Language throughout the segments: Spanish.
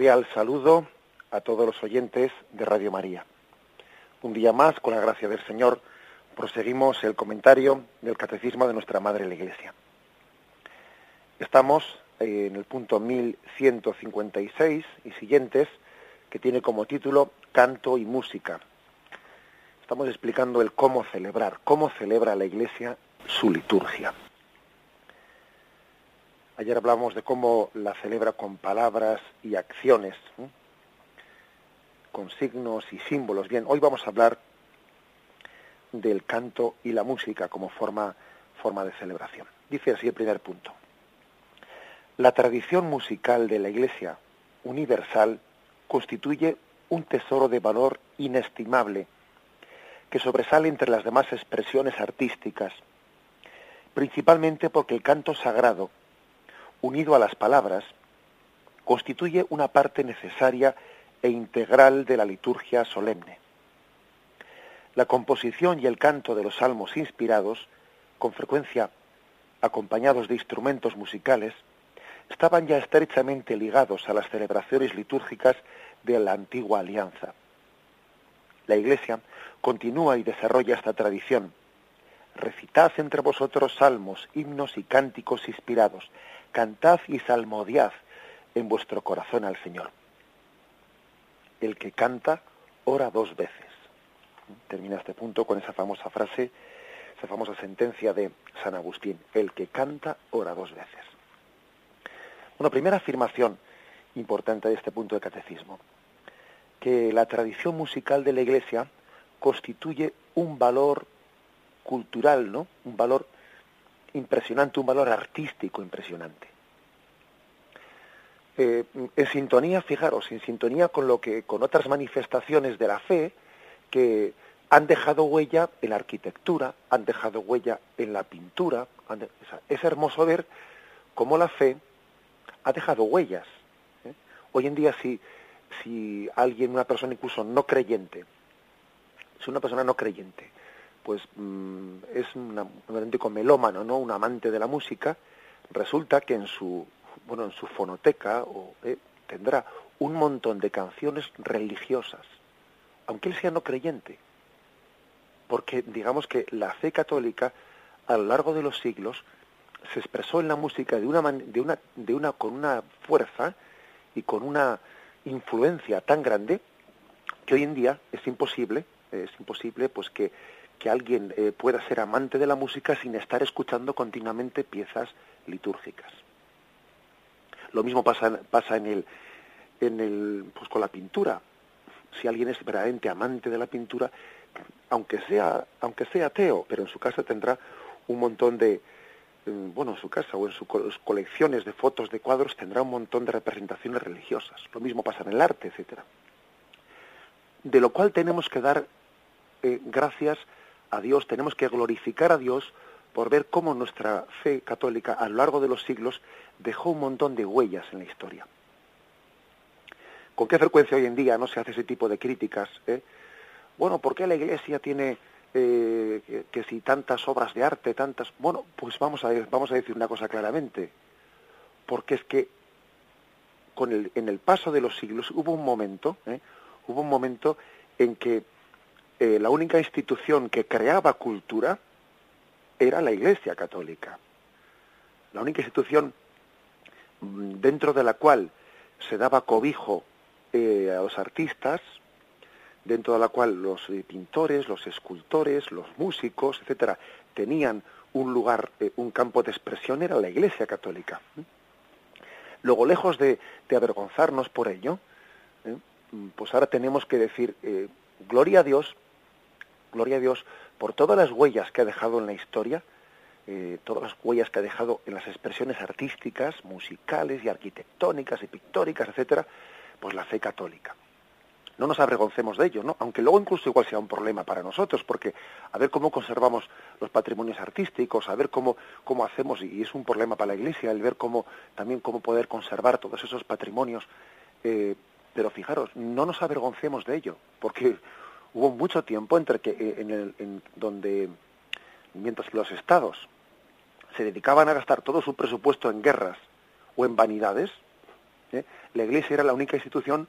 Cordial saludo a todos los oyentes de Radio María. Un día más, con la gracia del Señor, proseguimos el comentario del Catecismo de nuestra Madre la Iglesia. Estamos en el punto 1156 y siguientes, que tiene como título Canto y Música. Estamos explicando el cómo celebrar, cómo celebra la Iglesia su liturgia. Ayer hablamos de cómo la celebra con palabras y acciones, con signos y símbolos. Bien, hoy vamos a hablar del canto y la música como forma, forma de celebración. Dice así el primer punto. La tradición musical de la Iglesia universal constituye un tesoro de valor inestimable que sobresale entre las demás expresiones artísticas, principalmente porque el canto sagrado, unido a las palabras, constituye una parte necesaria e integral de la liturgia solemne. La composición y el canto de los salmos inspirados, con frecuencia acompañados de instrumentos musicales, estaban ya estrechamente ligados a las celebraciones litúrgicas de la antigua alianza. La Iglesia continúa y desarrolla esta tradición. Recitad entre vosotros salmos, himnos y cánticos inspirados, cantad y salmodiad en vuestro corazón al Señor. El que canta, ora dos veces. Termina este punto con esa famosa frase, esa famosa sentencia de San Agustín. El que canta, ora dos veces. Una primera afirmación importante de este punto de catecismo, que la tradición musical de la Iglesia constituye un valor cultural, ¿no? Un valor impresionante, un valor artístico impresionante. Eh, en sintonía, fijaros, en sintonía con lo que, con otras manifestaciones de la fe que han dejado huella en la arquitectura, han dejado huella en la pintura. Es hermoso ver cómo la fe ha dejado huellas. ¿eh? Hoy en día, si, si alguien, una persona incluso no creyente, es una persona no creyente, pues mmm, es un auténtico melómano, ¿no? Un amante de la música, resulta que en su bueno, en su fonoteca o, eh, tendrá un montón de canciones religiosas, aunque él sea no creyente, porque digamos que la fe católica a lo largo de los siglos se expresó en la música de una, de una, de una con una fuerza y con una influencia tan grande que hoy en día es imposible, es imposible pues que, que alguien eh, pueda ser amante de la música sin estar escuchando continuamente piezas litúrgicas. Lo mismo pasa, pasa en el, en el, pues con la pintura. Si alguien es verdaderamente amante de la pintura, aunque sea, aunque sea ateo, pero en su casa tendrá un montón de, bueno, en su casa o en sus colecciones de fotos, de cuadros, tendrá un montón de representaciones religiosas. Lo mismo pasa en el arte, etcétera. De lo cual tenemos que dar eh, gracias a Dios, tenemos que glorificar a Dios por ver cómo nuestra fe católica a lo largo de los siglos dejó un montón de huellas en la historia. ¿Con qué frecuencia hoy en día no se hace ese tipo de críticas? Eh? Bueno, ¿por qué la Iglesia tiene eh, que, si tantas obras de arte, tantas... Bueno, pues vamos a, vamos a decir una cosa claramente, porque es que con el, en el paso de los siglos hubo un momento, eh, hubo un momento en que eh, la única institución que creaba cultura era la Iglesia Católica. La única institución dentro de la cual se daba cobijo eh, a los artistas, dentro de la cual los pintores, los escultores, los músicos, etcétera, tenían un lugar, eh, un campo de expresión, era la Iglesia Católica. Luego, lejos de, avergonzarnos por ello, mm, pues ahora tenemos que decir, gloria a Dios, gloria a Dios por todas las huellas que ha dejado en la historia, eh, todas las huellas que ha dejado en las expresiones artísticas, musicales y arquitectónicas y pictóricas, etcétera, pues la fe católica. No nos avergoncemos de ello, ¿no? Aunque luego incluso igual sea un problema para nosotros, porque a ver cómo conservamos los patrimonios artísticos, a ver cómo, cómo hacemos, y es un problema para la Iglesia, el ver cómo también cómo poder conservar todos esos patrimonios. Eh, pero fijaros, no nos avergoncemos de ello, porque hubo mucho tiempo entre que eh, en, el, en donde mientras que los estados se dedicaban a gastar todo su presupuesto en guerras o en vanidades, ¿eh? la Iglesia era la única institución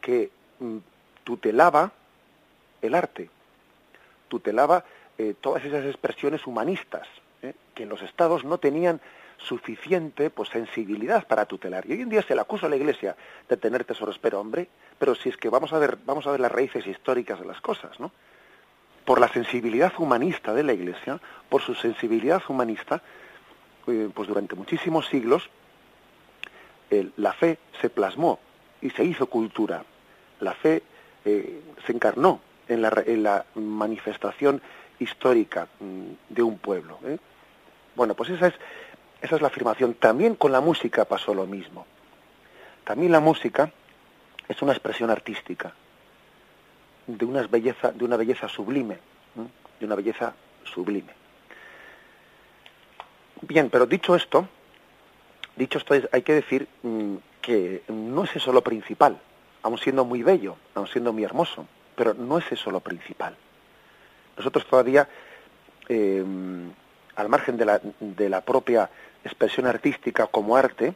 que mm, tutelaba el arte, tutelaba eh, todas esas expresiones humanistas, que los estados no tenían suficiente pues sensibilidad para tutelar. Y hoy en día se le acusa a la Iglesia de tener tesoros, pero hombre, pero si es que vamos a ver, vamos a ver las raíces históricas de las cosas, ¿no? por la sensibilidad humanista de la Iglesia, por su sensibilidad humanista, eh, pues durante muchísimos siglos la fe se plasmó y se hizo cultura. La fe eh, se encarnó en la, en la, manifestación histórica mm, de un pueblo. ¿eh? Bueno, pues esa es, esa es la afirmación. También con la música pasó lo mismo. También la música es una expresión artística de una belleza, de una belleza sublime, de una belleza sublime. Bien, pero dicho esto, dicho esto, hay que decir mm, que no es eso lo principal, aun siendo muy bello, aun siendo muy hermoso, pero no es eso lo principal. Nosotros todavía, em, al margen de la, de la propia expresión artística como arte,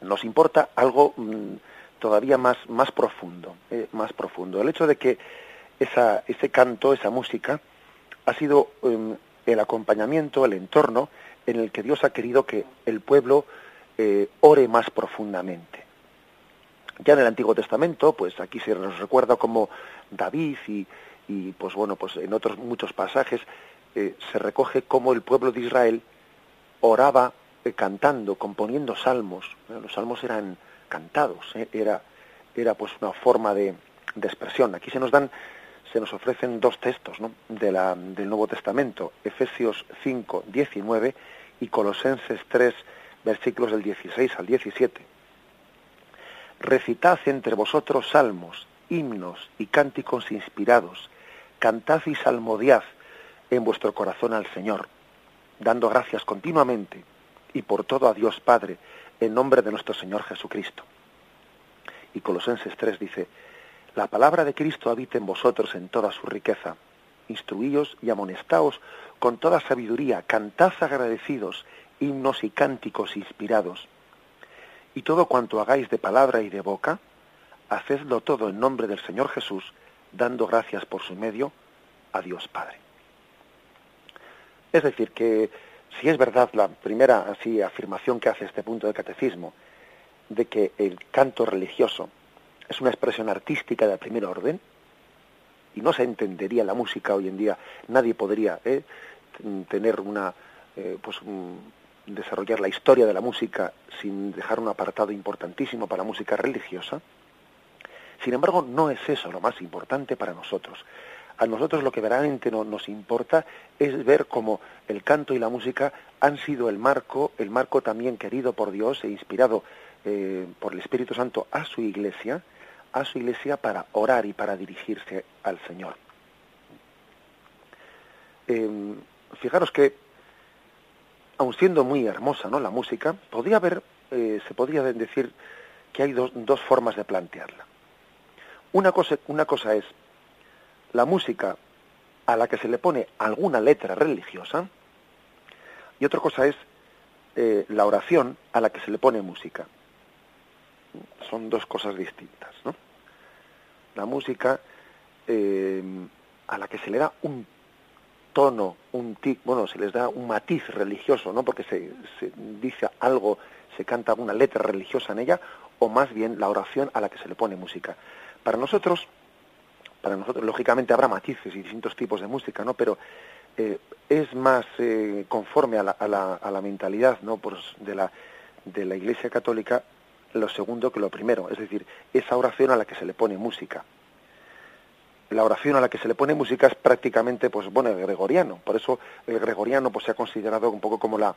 nos importa algo mm, todavía más, más profundo, eh, más profundo. El hecho de que esa, ese canto, esa música, ha sido em, el acompañamiento, el entorno en el que Dios ha querido que el pueblo eh, ore más profundamente. Ya en el Antiguo Testamento, pues aquí se nos recuerda como David y, y pues bueno, pues en otros muchos pasajes eh, se recoge cómo el pueblo de Israel oraba cantando, componiendo salmos. Los salmos eran cantados, ¿eh? era, era pues una forma de, de, expresión. Aquí se nos dan, se nos ofrecen dos textos ¿no? del Nuevo Testamento, Efesios 5, 19 y Colosenses 3, versículos del 16 al 17. Recitad entre vosotros salmos, himnos y cánticos inspirados, cantad y salmodiad en vuestro corazón al Señor, dando gracias continuamente y por todo a Dios Padre, en nombre de nuestro Señor Jesucristo. Y Colosenses 3 dice, la palabra de Cristo habita en vosotros en toda su riqueza. Instruíos y amonestaos con toda sabiduría, cantad agradecidos himnos y cánticos inspirados. Y todo cuanto hagáis de palabra y de boca, hacedlo todo en nombre del Señor Jesús, dando gracias por su medio a Dios Padre. Es decir, que si es verdad la primera así afirmación que hace este punto de catecismo de que el canto religioso es una expresión artística de primer orden y no se entendería la música hoy en día nadie podría ¿eh? tener una eh, pues desarrollar la historia de la música sin dejar un apartado importantísimo para la música religiosa sin embargo no es eso lo más importante para nosotros a nosotros lo que verdaderamente no, nos importa es ver cómo el canto y la música han sido el marco, el marco también querido por Dios e inspirado eh, por el Espíritu Santo a su iglesia, a su iglesia para orar y para dirigirse al Señor. Em, fijaros que, aun siendo muy hermosa ¿no? la música, podría haber, eh, se podría decir que hay dos, dos formas de plantearla. Una cosa, una cosa es la música a la que se le pone alguna letra religiosa y otra cosa es eh, la oración a la que se le pone música. Son dos cosas distintas, ¿no? La música eh, a la que se le da un tono, un tic, bueno, se les da un matiz religioso, ¿no? Porque se, se dice algo, se canta una letra religiosa en ella, o más bien la oración a la que se le pone música. Para nosotros, para nosotros, lógicamente habrá matices y distintos tipos de música, ¿no? Pero eh, es más eh, conforme a la, a, la, a la, mentalidad, ¿no? Pues de la, de la Iglesia Católica lo segundo que lo primero, es decir, esa oración a la que se le pone música. La oración a la que se le pone música es prácticamente, pues bueno, el gregoriano. Por eso el gregoriano pues se ha considerado un poco como la,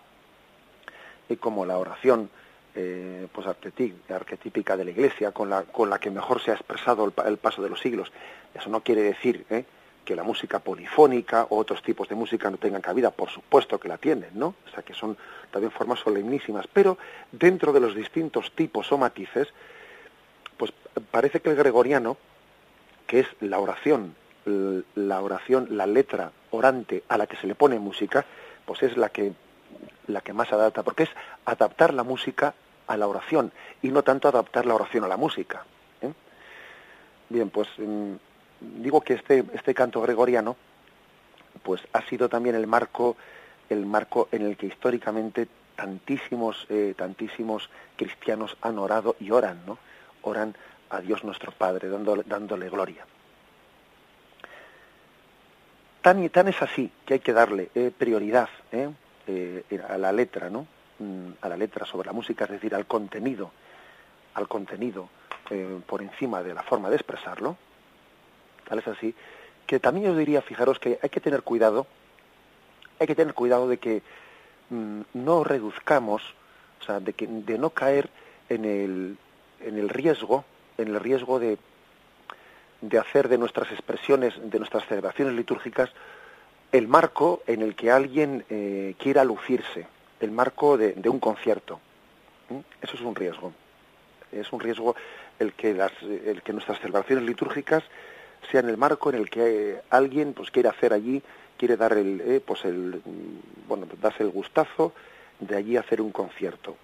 eh, como la oración eh, pues arquetípica de la Iglesia, con la, con la que mejor se ha expresado el, paso de los siglos. Eso no quiere decir ¿eh? que la música polifónica o otros tipos de música no tengan cabida, por supuesto que la tienen, ¿no? O sea, que son también formas solemnísimas, pero dentro de los distintos tipos o matices, pues parece que el gregoriano, que es la oración, la oración, la letra orante a la que se le pone música, pues es la que la que más adapta, porque es adaptar la música a la oración y no tanto adaptar la oración a la música. ¿eh? Bien, pues mm, digo que este, este canto gregoriano pues ha sido también el marco el marco en el que históricamente tantísimos eh, tantísimos cristianos han orado y oran no oran a Dios nuestro Padre dándole, dándole gloria tan y tan es así que hay que darle eh, prioridad eh, a la letra no mm, a la letra sobre la música es decir al contenido al contenido por encima de la forma de expresarlo tal es así, que también yo diría, fijaros que hay que tener cuidado, hay que tener cuidado de que mm, no reduzcamos, o sea, de, que, de no caer en el, en el riesgo, en el riesgo de, de hacer de nuestras expresiones, de nuestras celebraciones litúrgicas, el marco en el que alguien eh, quiera lucirse, el marco de, de un concierto. Eso es un riesgo. Es un riesgo el que, las, el que nuestras celebraciones litúrgicas sea en el marco en el que alguien pues quiere hacer allí, quiere dar el, eh, pues el, mm, bueno, darse el gustazo de allí hacer un concierto.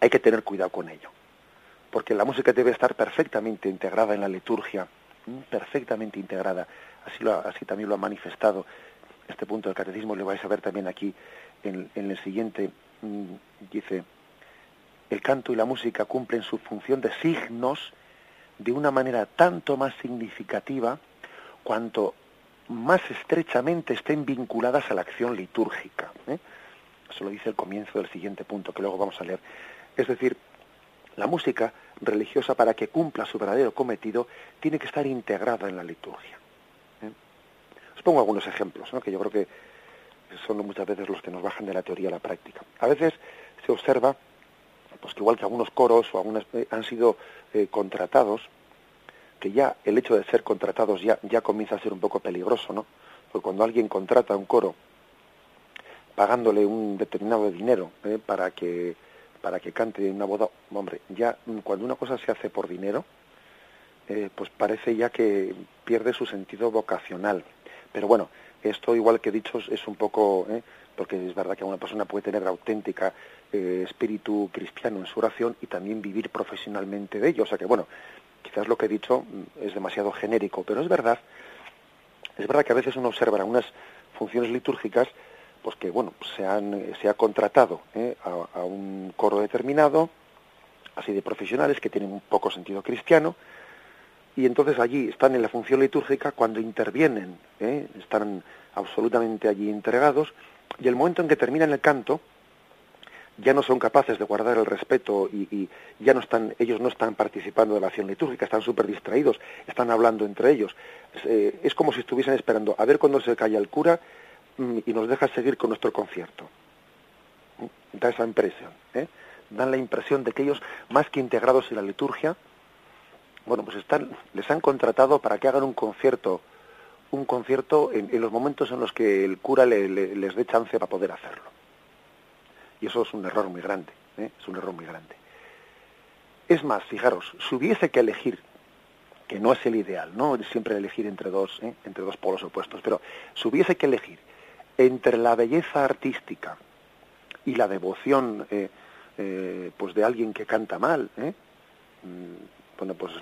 Hay que tener cuidado con ello, porque la música debe estar perfectamente integrada en la liturgia, perfectamente integrada. Así, lo, así también lo ha manifestado este punto del catecismo, lo vais a ver también aquí en, el siguiente, mm, dice, el canto y la música cumplen su función de signos de una manera tanto más significativa cuanto más estrechamente estén vinculadas a la acción litúrgica. ¿eh? Eso lo dice el comienzo del siguiente punto, que luego vamos a leer. Es decir, la música religiosa, para que cumpla su verdadero cometido, tiene que estar integrada en la liturgia. Os pongo algunos ejemplos, que yo creo que son muchas veces los que nos bajan de la teoría a la práctica. A veces se observa pues que igual que algunos coros o algunas eh, han sido eh, contratados, que ya el hecho de ser contratados ya, ya comienza a ser un poco peligroso, ¿no? Porque cuando alguien contrata un coro pagándole un determinado dinero ¿eh? para que para que cante una boda, hombre, ya cuando una cosa se hace por dinero, pues parece ya que pierde su sentido vocacional. Pero bueno, esto igual que he dicho es un poco, porque es verdad que una persona puede tener auténtica eh, espíritu cristiano en su oración y también vivir profesionalmente de ello. O sea que, bueno, quizás lo que he dicho mm, es demasiado genérico, pero es verdad, es verdad que a veces uno observa unas funciones litúrgicas pues que, bueno, se, han, se ha contratado ¿eh? a, un coro determinado, así de profesionales que tienen un poco sentido cristiano, y entonces allí están en la función litúrgica cuando intervienen, ¿eh? están absolutamente allí entregados, y el momento en que terminan el canto, ya no son capaces de guardar el respeto y, ya no están, ellos no están participando de la acción litúrgica, están súper distraídos, están hablando entre ellos. Es, eh, como si estuviesen esperando a ver cuándo se calla el cura mm, y nos deja seguir con nuestro concierto. Da esa impresión. ¿eh? Dan la impresión de que ellos, más que integrados en la liturgia, bueno, pues están, les han contratado para que hagan un concierto, un concierto en, los momentos en los que el cura les dé chance para poder hacerlo. Y eso es un error muy grande, ¿eh? es un error muy grande. Es más, fijaros, si hubiese que elegir, que no es el ideal, no siempre elegir entre dos, ¿eh? entre dos polos opuestos, pero si hubiese que elegir entre la belleza artística y la devoción eh, pues de alguien que canta mal, mm, bueno, pues,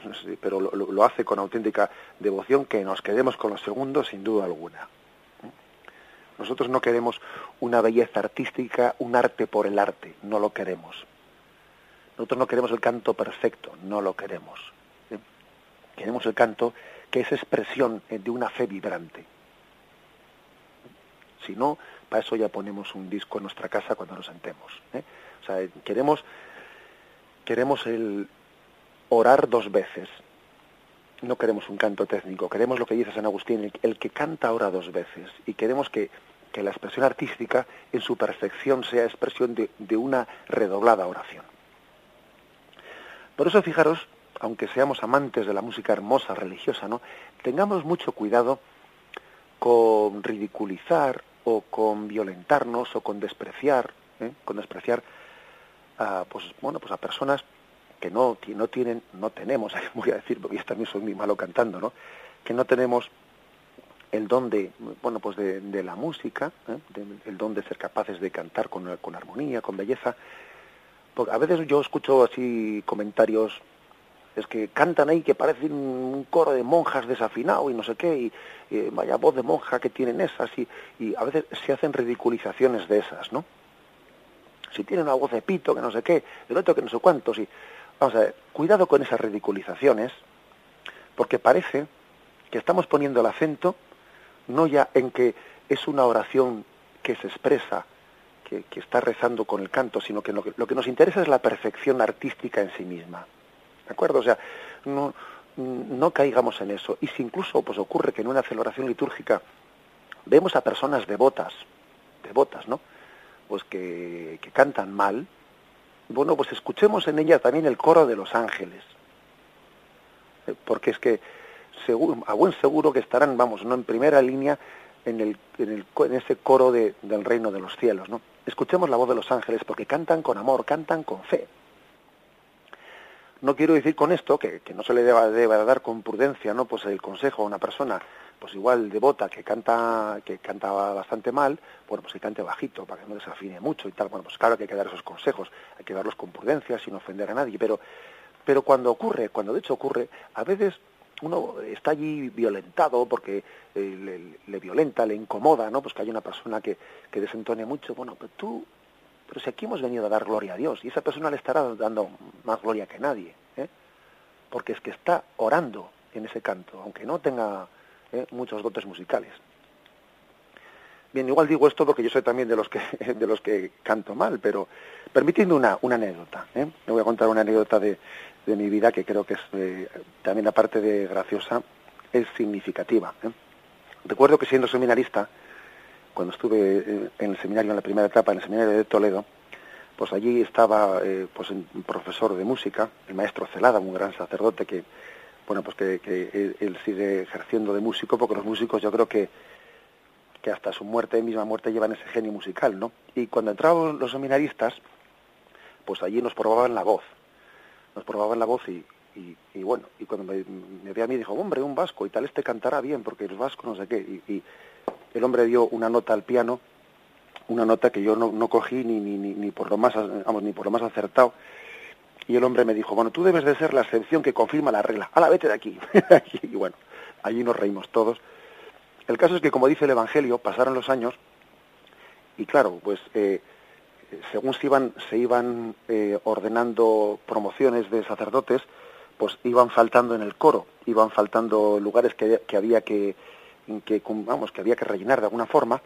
pero lo hace con auténtica devoción, que nos quedemos con los segundos sin duda alguna. Nosotros no queremos una belleza artística, un arte por el arte, no lo queremos. Nosotros no queremos el canto perfecto, no lo queremos. ¿eh? Queremos el canto que es expresión de una fe vibrante. Si no, para eso ya ponemos un disco en nuestra casa cuando nos sentemos. ¿eh? O sea, queremos queremos el orar dos veces. No queremos un canto técnico, queremos lo que dice San Agustín, el, que canta ora dos veces. Y queremos que, que, la expresión artística en su perfección sea expresión de, de una redoblada oración. Por eso, fijaros, aunque seamos amantes de la música hermosa, religiosa, ¿no? Tengamos mucho cuidado con ridiculizar o con violentarnos o con despreciar, ¿eh? con despreciar a, pues, bueno, pues a personas que no, no tienen, no tenemos, voy a decir, porque yo también soy muy malo cantando, ¿no? Que no tenemos el don de, bueno, pues de, la música, ¿eh? el don de ser capaces de cantar con, con armonía, con belleza. Porque a veces yo escucho así comentarios es que cantan ahí que parecen un coro de monjas desafinado y no sé qué, y, vaya voz de monja que tienen esas, y, y, a veces se hacen ridiculizaciones de esas, ¿no? Si tienen una voz de pito, que no sé qué, el otro que no sé cuántos, y vamos a ver, cuidado con esas ridiculizaciones, porque parece que estamos poniendo el acento no ya en que es una oración que se expresa, que, que está rezando con el canto, sino que lo, que nos interesa es la perfección artística en sí misma. ¿De acuerdo? O sea, no, no caigamos en eso. Y si incluso pues ocurre que en una celebración litúrgica vemos a personas devotas, devotas, ¿no? Pues que, que cantan mal, bueno, pues escuchemos en ella también el coro de los ángeles. Eh, porque es que a buen seguro que estarán, vamos, no en primera línea en, el, en, el, en ese coro de, del reino de los cielos, ¿no? Escuchemos la voz de los ángeles porque cantan con amor, cantan con fe. No quiero decir con esto que, que no se le deba, deba, dar con prudencia, ¿no? Pues el consejo a una persona, pues igual devota, que canta, que canta bastante mal, bueno, pues que cante bajito, para que no desafine mucho y tal. Bueno, pues claro que hay que dar esos consejos, hay que darlos con prudencia, sin ofender a nadie, pero, pero cuando ocurre, cuando de hecho ocurre, a veces uno está allí violentado porque eh, le, le, violenta, le incomoda, ¿no? Pues que hay una persona que, que desentone mucho, bueno, pero tú pero si aquí hemos venido a dar gloria a Dios y esa persona le estará dando más gloria que nadie, ¿eh? porque es que está orando en ese canto, aunque no tenga ¿eh? muchos dotes musicales. Bien, igual digo esto porque yo soy también de los que de los que canto mal, pero permitidme una, una anécdota. ¿eh? Me voy a contar una anécdota de, de mi vida que creo que es eh, también aparte de graciosa es significativa. ¿eh? Recuerdo que siendo seminarista cuando estuve eh, en el seminario, en la primera etapa, en el seminario de Toledo, pues allí estaba eh, pues un profesor de música, el maestro Celada, un gran sacerdote que, bueno, pues que, que él, sigue ejerciendo de músico, porque los músicos yo creo que, que hasta su muerte, misma muerte, llevan ese genio musical, ¿no? Y cuando entraban los seminaristas, pues allí nos probaban la voz, nos probaban la voz y, y, y bueno, y cuando me, me ve a mí dijo, hombre, un vasco y tal, este cantará bien, porque los vascos no sé qué, y, y el hombre dio una nota al piano, una nota que yo no, no cogí ni, ni, ni, por lo más, vamos, ni por lo más acertado. Y el hombre me dijo, bueno, tú debes de ser la excepción que confirma la regla. ¡Hala, vete de aquí! y bueno, allí nos reímos todos. El caso es que, como dice el Evangelio, pasaron los años y claro, pues eh, según se iban, se iban eh, ordenando promociones de sacerdotes, pues iban faltando en el coro, iban faltando lugares que, que había que, que, vamos, que había que rellenar de alguna forma.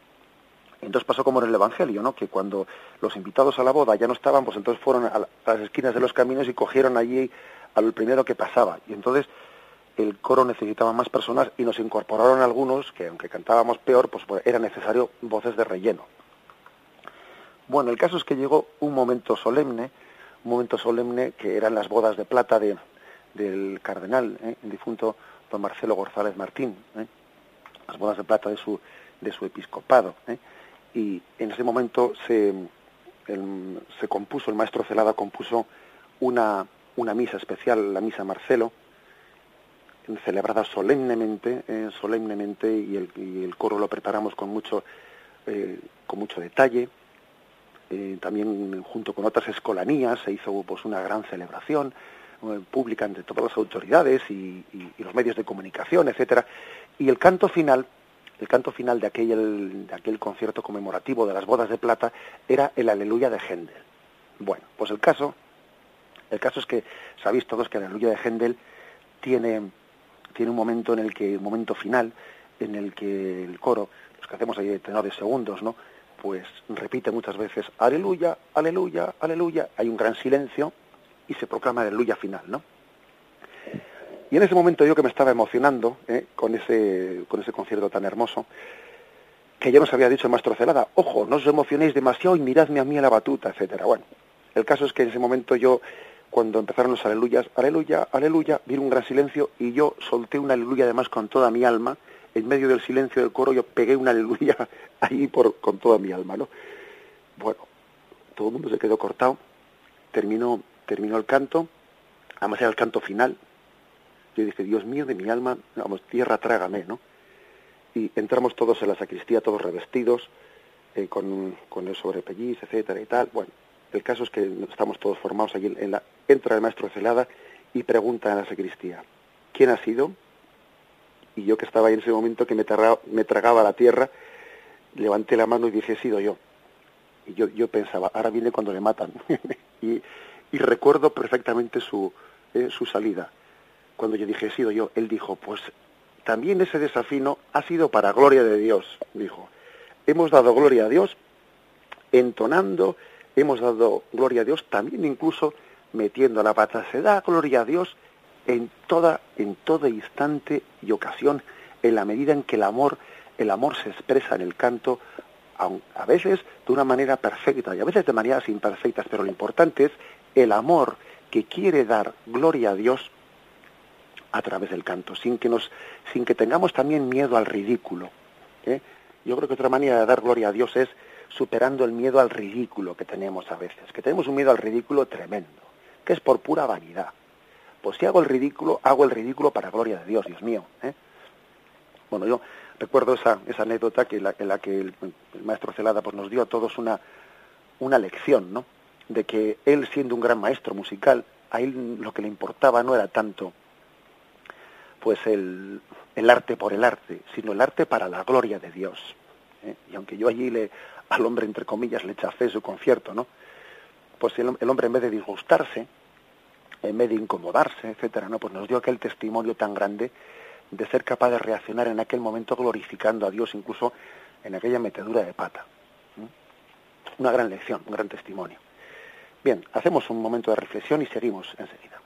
Entonces pasó como en el Evangelio, ¿no? Que cuando los invitados a la boda ya no estaban, pues entonces fueron a, las esquinas de los caminos y cogieron allí al primero que pasaba. Y entonces el coro necesitaba más personas y nos incorporaron algunos que, aunque cantábamos peor, pues era necesario voces de relleno. Bueno, el caso es que llegó un momento solemne, un momento solemne que eran las bodas de plata de, del cardenal, ¿eh? el difunto don Marcelo González Martín. ¿eh? las bodas de plata de su, de su episcopado. ¿eh? Y en ese momento se, el, se compuso, el maestro Celada compuso una, una misa especial, la misa Marcelo, celebrada solemnemente, eh, solemnemente y el, y el, coro lo preparamos con mucho, eh, con mucho detalle. Eh, también junto con otras escolanías se hizo pues una gran celebración eh, pública entre todas las autoridades y, y, y, los medios de comunicación, etcétera. Y el canto final, el canto final de aquel, de aquel concierto conmemorativo de las bodas de plata era el Aleluya de Händel. Bueno, pues el caso, el caso es que sabéis todos que el Aleluya de Händel tiene, un momento en el que, un momento final, en el que el coro, los que hacemos ahí de tenores segundos, ¿no? Pues repite muchas veces, aleluya, aleluya, aleluya. Hay un gran silencio y se proclama aleluya final, ¿no? Y en ese momento yo que me estaba emocionando ¿eh? con, ese, con ese concierto tan hermoso, que ya nos había dicho el maestro Celada, ojo, no os emocionéis demasiado y miradme a mí a la batuta, etcétera. Bueno, el caso es que en ese momento yo, cuando empezaron los aleluyas, aleluya, aleluya, vino un gran silencio y yo solté una aleluya además con toda mi alma, en medio del silencio del coro yo pegué una aleluya ahí por, con toda mi alma, ¿no? Bueno, todo el mundo se quedó cortado, terminó, terminó el canto, además era el canto final, yo dije, Dios mío, de mi alma, vamos, tierra trágame, ¿no? Y entramos todos en la sacristía, todos revestidos, eh, con, con el sobrepelliz, etcétera y tal. Bueno, el caso es que estamos todos formados allí en la... Entra el maestro Celada y pregunta en la sacristía, ¿quién ha sido? Y yo que estaba ahí en ese momento que me, me tragaba la tierra, levanté la mano y dije, he sido yo. Y yo, yo pensaba, ahora viene cuando le matan. y, y, recuerdo perfectamente su, eh, su salida cuando yo dije, he sido yo, él dijo, pues también ese desafino ha sido para gloria de Dios, dijo. Hemos dado gloria a Dios entonando, hemos dado gloria a Dios también incluso metiendo la pata. Se da gloria a Dios en toda, en todo instante y ocasión, en la medida en que el amor, el amor se expresa en el canto, a veces de una manera perfecta y a veces de maneras imperfectas, pero lo importante es el amor que quiere dar gloria a Dios a través del canto, sin que, nos, sin que tengamos también miedo al ridículo. ¿eh? Yo creo que otra manera de dar gloria a Dios es superando el miedo al ridículo que tenemos a veces, que tenemos un miedo al ridículo tremendo, que es por pura vanidad. Pues si hago el ridículo, hago el ridículo para gloria de Dios, Dios mío. ¿eh? Bueno, yo recuerdo esa, esa anécdota que la, en la que el, maestro Celada pues, nos dio a todos una, una lección, ¿no? De que él, siendo un gran maestro musical, a él lo que le importaba no era tanto pues el, el arte por el arte, sino el arte para la gloria de Dios. ¿eh? Y aunque yo allí le, al hombre, entre comillas, le chafé su concierto, ¿no? Pues el, hombre en vez de disgustarse, en vez de incomodarse, etcétera, ¿no? Pues nos dio aquel testimonio tan grande de ser capaz de reaccionar en aquel momento glorificando a Dios, incluso en aquella metedura de pata. ¿eh? Una gran lección, un gran testimonio. Bien, hacemos un momento de reflexión y seguimos enseguida.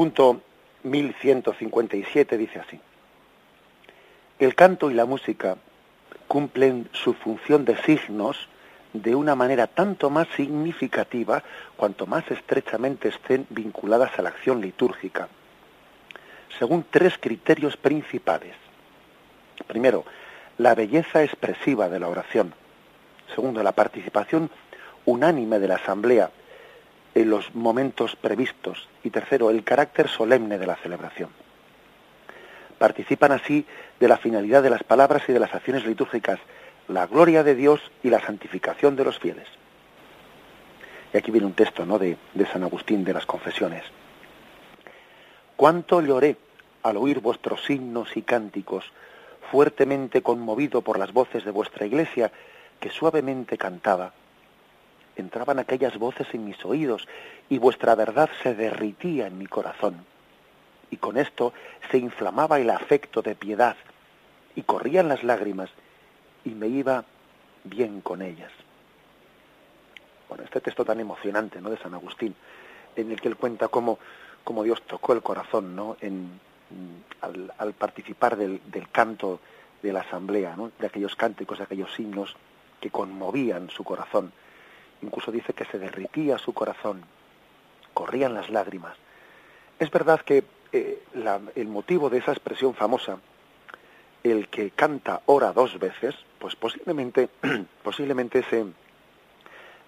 Punto 1157 dice así. El canto y la música cumplen su función de signos de una manera tanto más significativa cuanto más estrechamente estén vinculadas a la acción litúrgica, según tres criterios principales. Primero, la belleza expresiva de la oración. Segundo, la participación unánime de la asamblea en los momentos previstos y tercero, el carácter solemne de la celebración. Participan así de la finalidad de las palabras y de las acciones litúrgicas, la gloria de Dios y la santificación de los fieles. Y aquí viene un texto ¿no? de, de San Agustín de las Confesiones. Cuánto lloré al oír vuestros himnos y cánticos, fuertemente conmovido por las voces de vuestra iglesia, que suavemente cantaba. Entraban aquellas voces en mis oídos y vuestra verdad se derritía en mi corazón. Y con esto se inflamaba el afecto de piedad y corrían las lágrimas y me iba bien con ellas. Bueno, este texto tan emocionante ¿no? de San Agustín, en el que él cuenta cómo, cómo Dios tocó el corazón ¿no? en, al, participar del, canto de la asamblea, ¿no? de aquellos cánticos, de aquellos himnos que conmovían su corazón. Incluso dice que se derritía su corazón, corrían las lágrimas. Es verdad que eh, el motivo de esa expresión famosa, el que canta ora dos veces, pues posiblemente, posiblemente ese,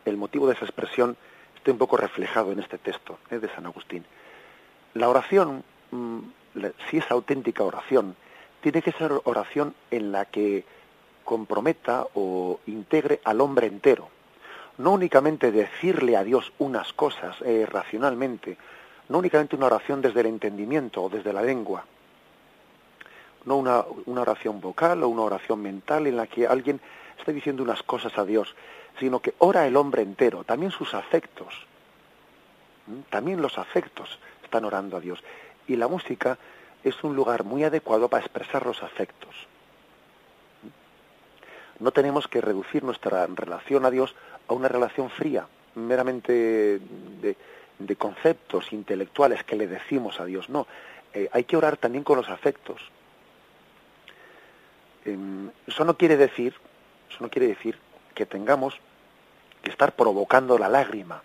el motivo de esa expresión esté un poco reflejado en este texto ¿eh? de San Agustín. La oración mm, si es auténtica oración, tiene que ser oración en la que comprometa o integre al hombre entero. No únicamente decirle a Dios unas cosas eh, racionalmente, no únicamente una oración desde el entendimiento o desde la lengua, no una, una, oración vocal o una oración mental en la que alguien esté diciendo unas cosas a Dios, sino que ora el hombre entero, también sus afectos, también los afectos están orando a Dios y la música es un lugar muy adecuado para expresar los afectos. No tenemos que reducir nuestra relación a Dios a una relación fría, meramente de, conceptos intelectuales que le decimos a Dios. No, eh, hay que orar también con los afectos. Em, eso no quiere decir, eso no quiere decir que tengamos que estar provocando la lágrima.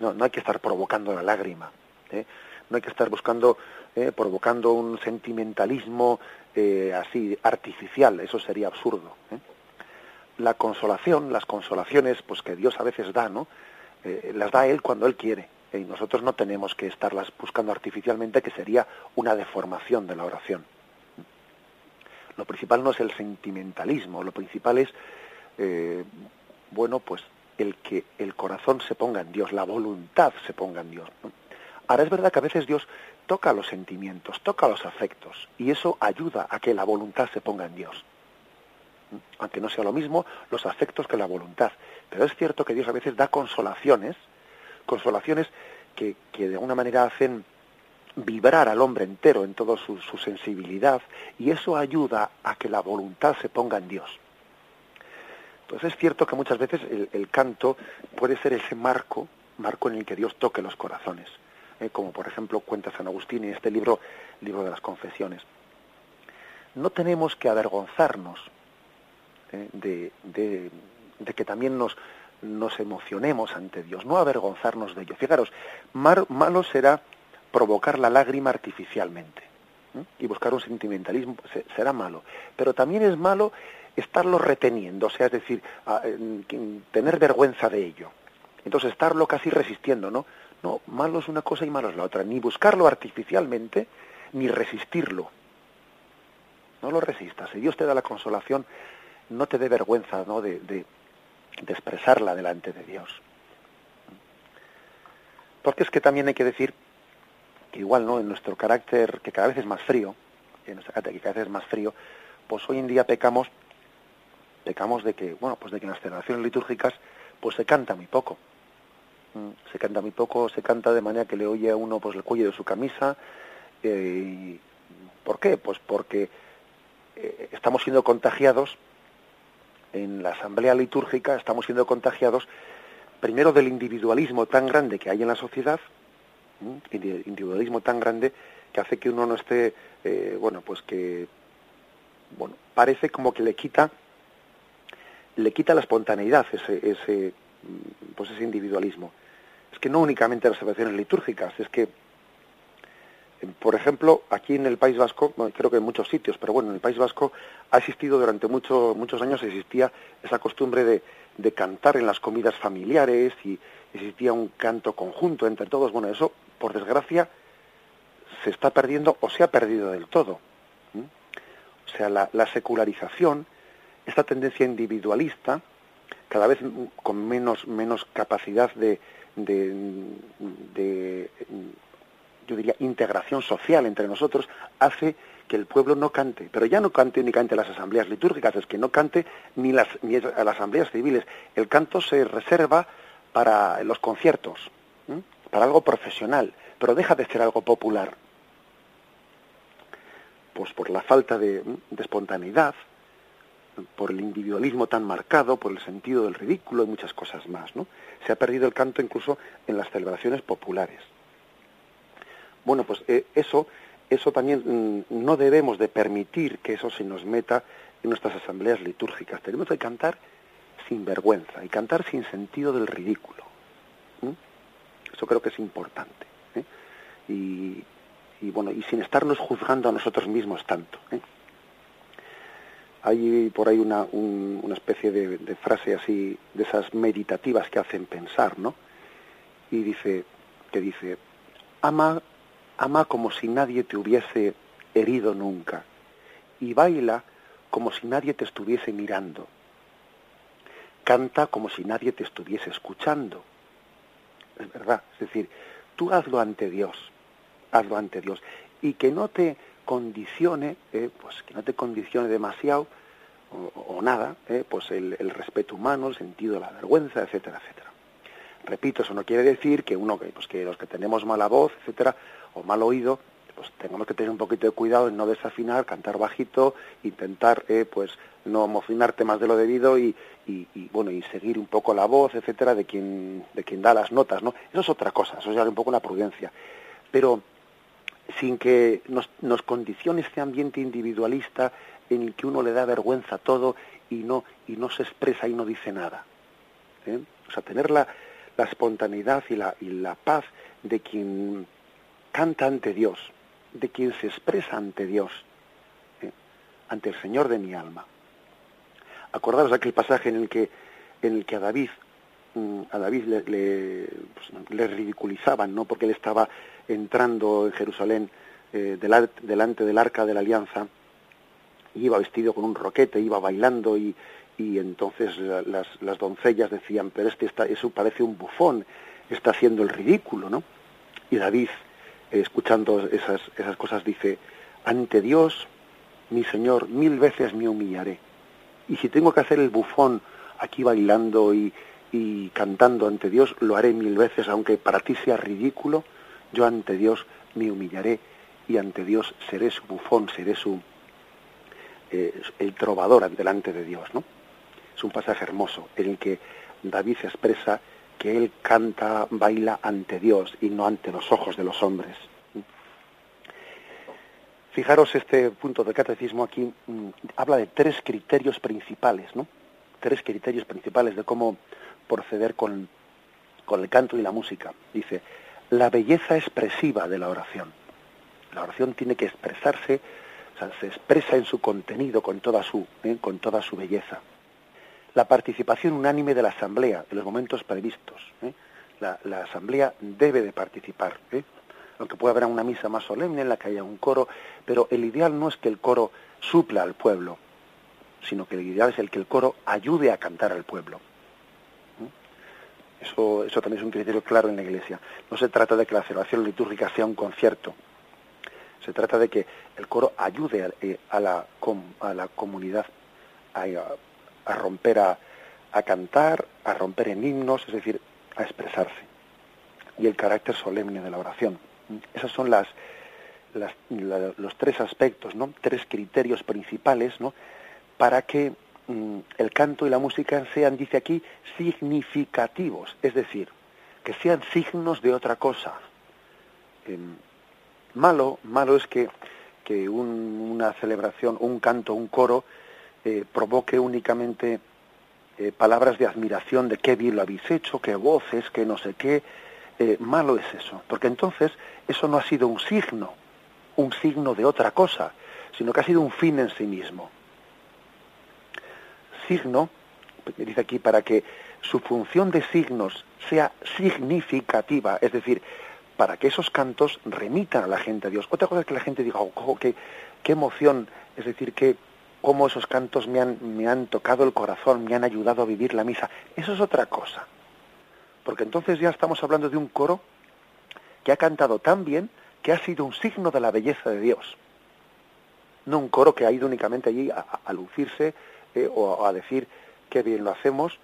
No, no hay que estar provocando la lágrima. ¿eh? no hay que estar buscando, eh, provocando un sentimentalismo así artificial, eso sería absurdo. ¿Eh? La consolación, las consolaciones, pues que Dios a veces da, ¿no? las da Él cuando Él quiere, y nosotros no tenemos que estarlas buscando artificialmente, que sería una deformación de la oración. Lo principal no es el sentimentalismo, lo principal es, bueno, pues el que el corazón se ponga en Dios, la voluntad se ponga en Dios. Ahora es verdad que a veces Dios toca los sentimientos, toca los afectos, y eso ayuda a que la voluntad se ponga en Dios. Aunque no sea lo mismo los afectos que la voluntad. Pero es cierto que Dios a veces da consolaciones, consolaciones que, de alguna manera hacen vibrar al hombre entero en toda su, sensibilidad, y eso ayuda a que la voluntad se ponga en Dios. Entonces es cierto que muchas veces el, el canto puede ser ese marco, marco en el que Dios toque los corazones eh, como por ejemplo cuenta San Agustín en este libro, libro de las confesiones. No tenemos que avergonzarnos de, que también nos, emocionemos ante Dios, no avergonzarnos de ello. Fijaros, malo será provocar la lágrima artificialmente y buscar un sentimentalismo, será malo. Pero también es malo estarlo reteniendo, o sea, es decir, tener vergüenza de ello. Entonces, estarlo casi resistiendo, ¿no? No, malo es una cosa y malo es la otra. Ni buscarlo artificialmente, ni resistirlo. No lo resistas. Si Dios te da la consolación, no te dé vergüenza ¿no? de, de, expresarla delante de Dios. Porque es que también hay que decir que igual, ¿no? En nuestro carácter, que cada vez es más frío, en nuestro carácter que cada vez es más frío, pues hoy en día pecamos, pecamos de que, bueno, pues de que en las celebraciones litúrgicas, pues se canta muy poco. Mm, se canta muy poco, se canta de manera que le oye a uno pues el cuello de su camisa. Eh, ¿Por qué? Pues porque eh, estamos siendo contagiados en la asamblea litúrgica, estamos siendo contagiados primero del individualismo tan grande que hay en la sociedad, individualismo tan grande que hace que uno no esté, eh, bueno, pues que, bueno, parece como que le quita, le quita la espontaneidad ese, ese pues ese individualismo. Es que no únicamente las celebraciones litúrgicas, es que Por ejemplo, aquí en el País Vasco, creo que en muchos sitios, pero bueno, en el País Vasco ha existido durante mucho, muchos años, existía esa costumbre de, de cantar en las comidas familiares y existía un canto conjunto entre todos. Bueno, eso, por desgracia, se está perdiendo o se ha perdido del todo. O sea, la, secularización, esta tendencia individualista, cada vez con menos, menos capacidad de, de, yo diría, integración social entre nosotros, hace que el pueblo no cante, pero ya no cante únicamente las asambleas litúrgicas, es que no cante ni las, ni las asambleas civiles. El canto se reserva para los conciertos, para algo profesional, pero deja de ser algo popular pues por la falta de, espontaneidad, por el individualismo tan marcado, por el sentido del ridículo y muchas cosas más, ¿no? Se ha perdido el canto incluso en las celebraciones populares. Bueno, pues eh, eso, eso también mm, no debemos de permitir que eso se nos meta en nuestras asambleas litúrgicas. Tenemos que cantar sin vergüenza y cantar sin sentido del ridículo. Eso creo que es importante. ¿eh? Y, y bueno y sin estarnos juzgando a nosotros mismos tanto ¿eh? hay por ahí una, una especie de, de, frase así de esas meditativas que hacen pensar no y dice que dice ama ama como si nadie te hubiese herido nunca y baila como si nadie te estuviese mirando. Canta como si nadie te estuviese escuchando. Es verdad es decir tú hazlo ante Dios hazlo ante Dios. Y que no te condicione, eh, pues que no te condicione demasiado o, nada, eh, pues el, respeto humano, el sentido de la vergüenza, etcétera, etcétera. Repito, eso no quiere decir que uno, pues que los que tenemos mala voz, etcétera, o mal oído, pues tengamos que tener un poquito de cuidado en no desafinar, cantar bajito, intentar, eh, pues no emocionarte más de lo debido y, y, bueno y seguir un poco la voz, etcétera, de quien de quien da las notas, ¿no? Eso es otra cosa, eso es un poco una prudencia. Pero sin que nos, nos condicione este ambiente individualista en el que uno le da vergüenza todo y no, y no se expresa y no dice nada. ¿eh? O sea, tener la, la espontaneidad y la, y la paz de quien canta ante Dios, de quien se expresa ante Dios, ante el Señor de mi alma. Acordaros aquel pasaje en el que, en el que a David, mm, a David le, pues, le ridiculizaban, ¿no? Porque él estaba entrando en Jerusalén eh, delante del arca de la alianza, iba vestido con un roquete, iba bailando y, y entonces las, las, doncellas decían, pero este está, eso parece un bufón, está haciendo el ridículo, ¿no? Y David, escuchando esas, esas cosas, dice, ante Dios, mi Señor, mil veces me humillaré. Y si tengo que hacer el bufón aquí bailando y, y cantando ante Dios, lo haré mil veces, aunque para ti sea ridículo, yo ante Dios me humillaré y ante Dios seré su bufón, seré su eh, el trovador delante de Dios, ¿no? Es un pasaje hermoso en el que David expresa que él canta, baila ante Dios y no ante los ojos de los hombres. Fijaros este punto del catecismo aquí mm, habla de tres criterios principales, ¿no? Tres criterios principales de cómo proceder con, con el canto y la música. Dice, la belleza expresiva de la oración. La oración tiene que expresarse, o sea, se expresa en su contenido con toda su, ¿eh? con toda su belleza. La participación unánime de la asamblea en los momentos previstos. ¿eh? La, asamblea debe de participar, ¿eh? aunque pueda haber una misa más solemne en la que haya un coro, pero el ideal no es que el coro supla al pueblo, sino que el ideal es el que el coro ayude a cantar al pueblo. Eso, eso también es un criterio claro en la Iglesia. No se trata de que la celebración litúrgica sea un concierto. Se trata de que el coro ayude a, eh, la, a la, comunidad a, romper a, a, cantar, a romper en himnos, es decir, a expresarse. Y el carácter solemne de la oración. Esos son las, las, los tres aspectos, ¿no? tres criterios principales ¿no? para que Mm, el canto y la música sean, dice aquí, significativos, es decir, que sean signos de otra cosa. Em, malo, malo es que, que una celebración, un canto, un coro, provoque únicamente eh, palabras de admiración de qué bien lo habéis hecho, qué voces, qué no sé qué. Eh, malo es eso, porque entonces eso no ha sido un signo un signo de otra cosa, sino que ha sido un fin en sí mismo. Signo, dice aquí, para que su función de signos sea significativa, es decir, para que esos cantos remitan a la gente a Dios. Otra cosa es que la gente diga, oh, qué, qué emoción, es decir, que cómo esos cantos me han, me han tocado el corazón, me han ayudado a vivir la misa. Eso es otra cosa. Porque entonces ya estamos hablando de un coro que ha cantado tan bien que ha sido un signo de la belleza de Dios. No un coro que ha ido únicamente allí a, lucirse eh, o a decir qué bien lo hacemos,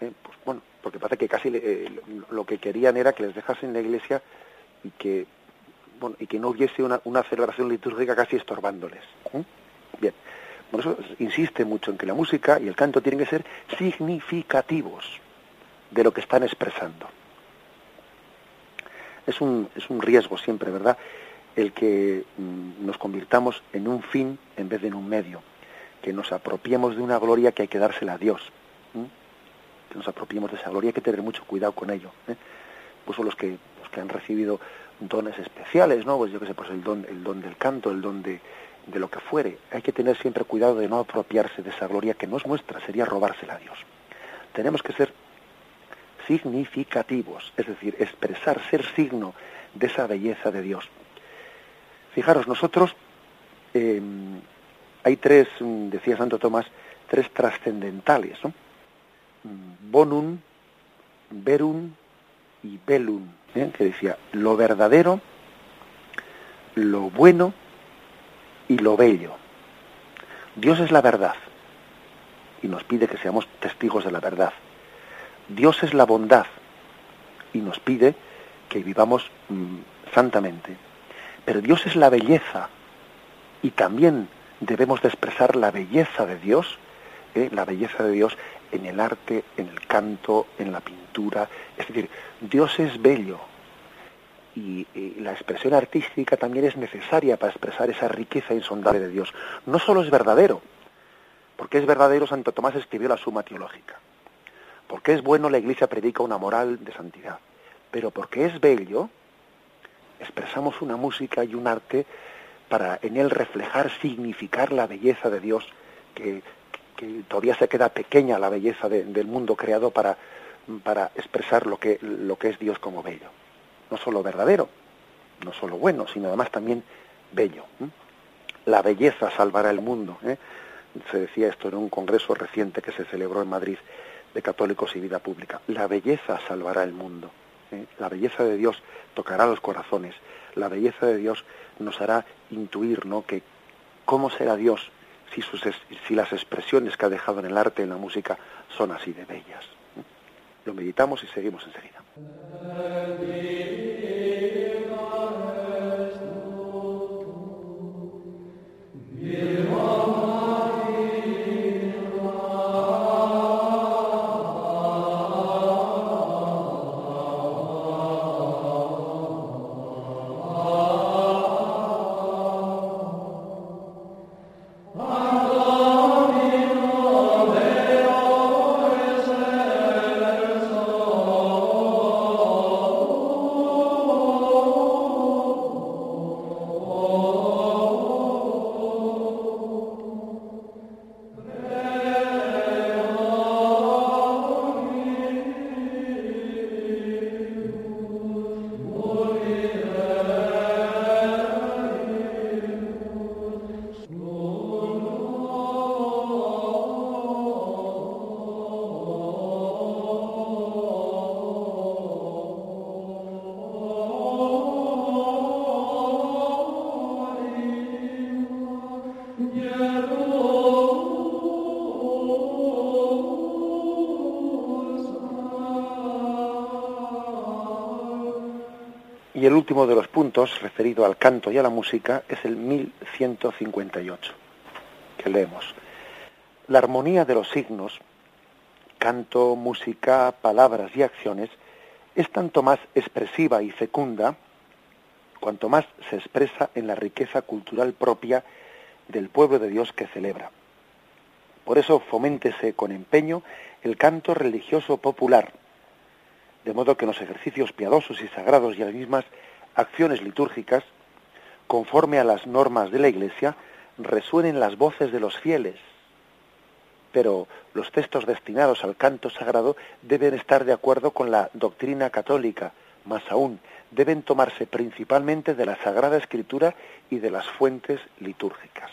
eh, pues bueno, porque parece que casi eh, lo que querían era que les dejasen la iglesia y que bueno, y que no hubiese una, una celebración litúrgica casi estorbándoles. Bien, por eso insiste mucho en que la música y el canto tienen que ser significativos de lo que están expresando. Es un, es un riesgo siempre, ¿verdad?, el que mm, nos convirtamos en un fin en vez de en un medio, que nos apropiemos de una gloria que hay que dársela a Dios que nos apropiemos de esa gloria, hay que tener mucho cuidado con ello. ¿eh? Pues son los que, los que han recibido dones especiales, ¿no? Pues yo qué sé, pues el don, el don del canto, el don de, de lo que fuere. Hay que tener siempre cuidado de no apropiarse de esa gloria que no es nuestra, sería robársela a Dios. Tenemos que ser significativos, es decir, expresar, ser signo de esa belleza de Dios. Fijaros, nosotros em, hay tres, decía Santo Tomás, tres trascendentales, ¿no? bonum, verum y velum, ¿eh? que decía lo verdadero, lo bueno y lo bello. Dios es la verdad y nos pide que seamos testigos de la verdad. Dios es la bondad y nos pide que vivamos mm, santamente. Pero Dios es la belleza y también debemos de expresar la belleza de Dios, ¿eh? la belleza de Dios en el arte, en el canto, en la pintura. Es decir, Dios es bello y, la expresión artística también es necesaria para expresar esa riqueza insondable de Dios. No solo es verdadero, porque es verdadero Santo Tomás escribió la Suma Teológica, porque es bueno la Iglesia predica una moral de santidad, pero porque es bello, expresamos una música y un arte para en él reflejar, significar la belleza de Dios que que todavía se queda pequeña la belleza del mundo creado para, para expresar lo que, lo que es Dios como bello. No solo verdadero, no solo bueno, sino además también bello. La belleza salvará el mundo. ¿eh? Se decía esto en un congreso reciente que se celebró en Madrid de católicos y vida pública. La belleza salvará el mundo. ¿eh? La belleza de Dios tocará los corazones. La belleza de Dios nos hará intuir ¿no? que cómo será Dios si, sus, si las expresiones que ha dejado en el arte, en la música, son así de bellas. Lo meditamos y seguimos enseguida. Vira último de los puntos, referido al canto y a la música, es el 1158, que leemos. La armonía de los signos, canto, música, palabras y acciones, es tanto más expresiva y fecunda cuanto más se expresa en la riqueza cultural propia del pueblo de Dios que celebra. Por eso foméntese con empeño el canto religioso popular, de modo que los ejercicios piadosos y sagrados y las mismas acciones litúrgicas conforme a las normas de la Iglesia, resuenen las voces de los fieles. Pero los textos destinados al canto sagrado deben estar de acuerdo con la doctrina católica, más aún, deben tomarse principalmente de la Sagrada Escritura y de las fuentes litúrgicas.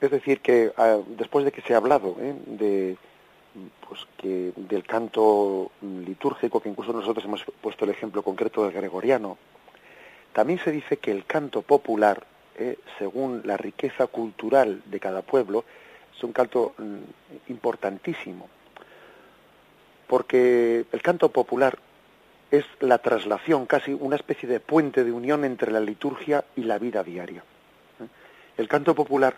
Es decir, que ah, después de que se ha hablado ¿eh? de, pues que del canto litúrgico, que incluso nosotros hemos puesto el ejemplo concreto del gregoriano, también se dice que el canto popular, ¿eh? según la riqueza cultural de cada pueblo, es un canto mm, importantísimo porque el canto popular es la traslación, casi una especie de puente de unión entre la liturgia y la vida diaria. ¿eh? El canto popular,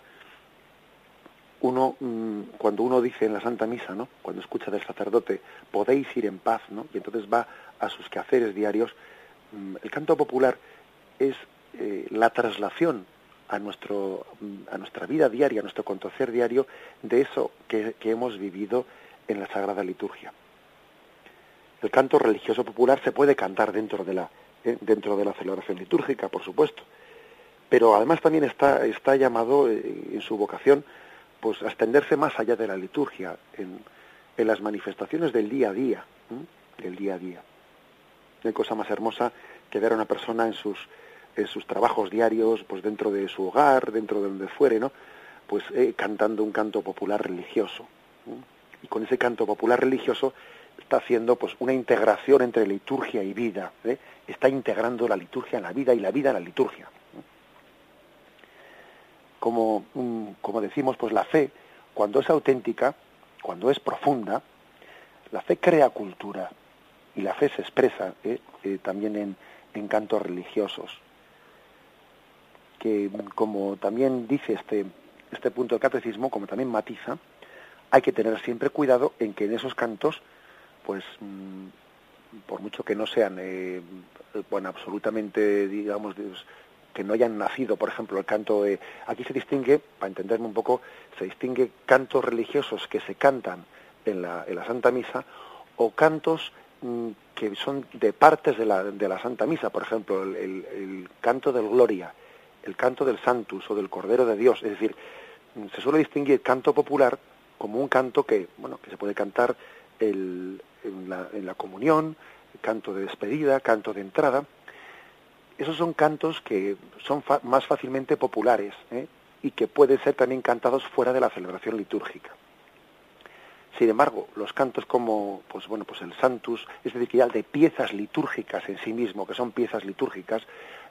uno, mm, cuando uno dice en la Santa Misa, ¿no? cuando escucha del sacerdote, podéis ir en paz, ¿no? y entonces va a sus quehaceres diarios, mm, el canto popular es eh, la traslación a, nuestro, mm, a nuestra vida diaria, a nuestro acontecer diario, de eso que hemos vivido en la Sagrada Liturgia el canto religioso popular se puede cantar dentro de la eh, dentro de la celebración litúrgica, por supuesto, pero además también está está llamado eh, en su vocación pues extenderse más allá de la liturgia en, en las manifestaciones del día a día, del día a día. No hay cosa más hermosa que ver a una persona en sus en sus trabajos diarios, pues dentro de su hogar, dentro de donde fuere, ¿no? Pues eh, cantando un canto popular religioso. Y con ese canto popular religioso está haciendo pues una integración entre liturgia y vida, ¿eh? está integrando la liturgia en la vida y la vida en la liturgia. Como, como decimos, pues la fe, cuando es auténtica, cuando es profunda, la fe crea cultura y la fe se expresa ¿eh? Eh, también en, en cantos religiosos. Que como también dice este, este punto del catecismo, como también matiza, hay que tener siempre cuidado en que en esos cantos pues mm, por mucho que no sean, eh, bueno, absolutamente, digamos, que no hayan nacido, por ejemplo, el canto, de, aquí se distingue, para entenderme un poco, se distingue cantos religiosos que se cantan en la, en la Santa Misa o cantos mm, que son de partes de la, de la Santa Misa, por ejemplo, el, el, canto del Gloria, el canto del Santus o del Cordero de Dios, es decir, mm, se suele distinguir canto popular como un canto que, bueno, que se puede cantar el, en, la, en la comunión, canto de despedida, canto de entrada. Esos son cantos que son más fácilmente populares ¿eh? y que pueden ser también cantados fuera de la celebración litúrgica. Sin embargo, los cantos como, pues bueno, pues el Santus, es decir, que ya de piezas litúrgicas en sí mismo, que son piezas litúrgicas,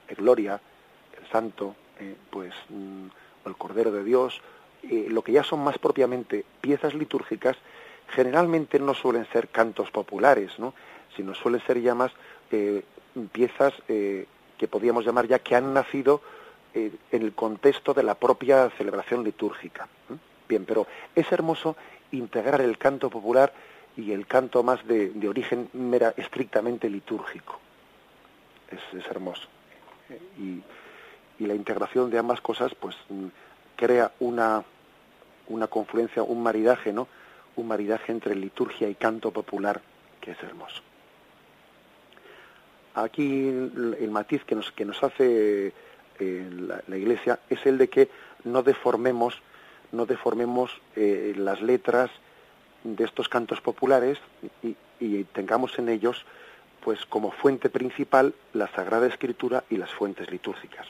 el Gloria, el Santo, eh, pues mm, el Cordero de Dios, eh, lo que ya son más propiamente piezas litúrgicas, generalmente no suelen ser cantos populares, ¿no? sino suelen ser ya más eh, piezas eh, que podríamos llamar ya que han nacido eh, en el contexto de la propia celebración litúrgica. Bien, pero es hermoso integrar el canto popular y el canto más de, origen estrictamente litúrgico. Es, hermoso. Y, y, la integración de ambas cosas pues mm, crea una, una confluencia, un maridaje, ¿no? un maridaje entre liturgia y canto popular que es hermoso. Aquí el, matiz que nos, que nos hace eh, la, Iglesia es el de que no deformemos, no deformemos eh, las letras de estos cantos populares y, y, tengamos en ellos pues como fuente principal la Sagrada Escritura y las fuentes litúrgicas.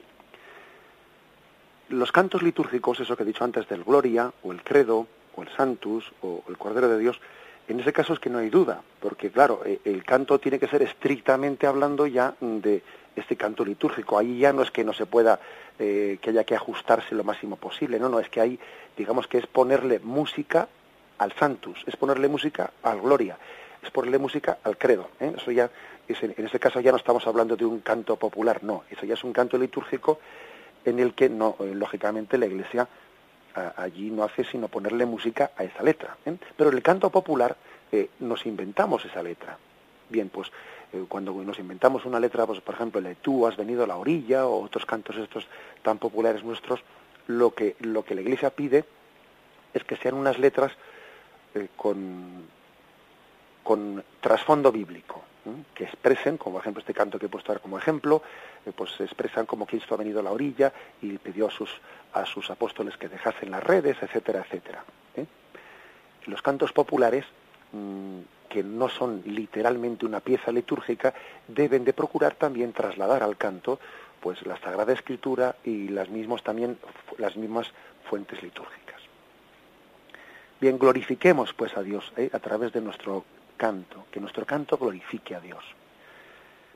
Los cantos litúrgicos, eso que he dicho antes del Gloria o el Credo, o el Santus o el Cordero de Dios, en ese caso es que no hay duda, porque claro, e, el canto tiene que ser estrictamente hablando ya de este canto litúrgico. Ahí ya no es que no se pueda, eh, que haya que ajustarse lo máximo posible, no, no, es que hay, digamos que es ponerle música al Santus, es ponerle música al Gloria, es ponerle música al Credo. ¿eh? Eso ya, en ese caso ya no estamos hablando de un canto popular, no, eso ya es un canto litúrgico en el que no, eh, lógicamente la Iglesia allí no hace sino ponerle música a esa letra. ¿eh? Pero en el canto popular eh, nos inventamos esa letra. Bien, pues eh, cuando nos inventamos una letra, pues por ejemplo, el de tú has venido a la orilla o otros cantos estos tan populares nuestros, lo que, lo que la Iglesia pide es que sean unas letras con, con trasfondo bíblico. que expresen, como por ejemplo este canto que he puesto ahora como ejemplo, pues expresan como Cristo ha venido a la orilla y pidió a sus, a sus apóstoles que dejasen las redes, etcétera, etcétera. ¿eh? Los cantos populares, mm, que no son literalmente una pieza litúrgica, deben de procurar también trasladar al canto pues la Sagrada Escritura y las mismas también las mismas fuentes litúrgicas. Bien, glorifiquemos pues a Dios ¿eh? a través de nuestro canto, que nuestro canto glorifique a Dios.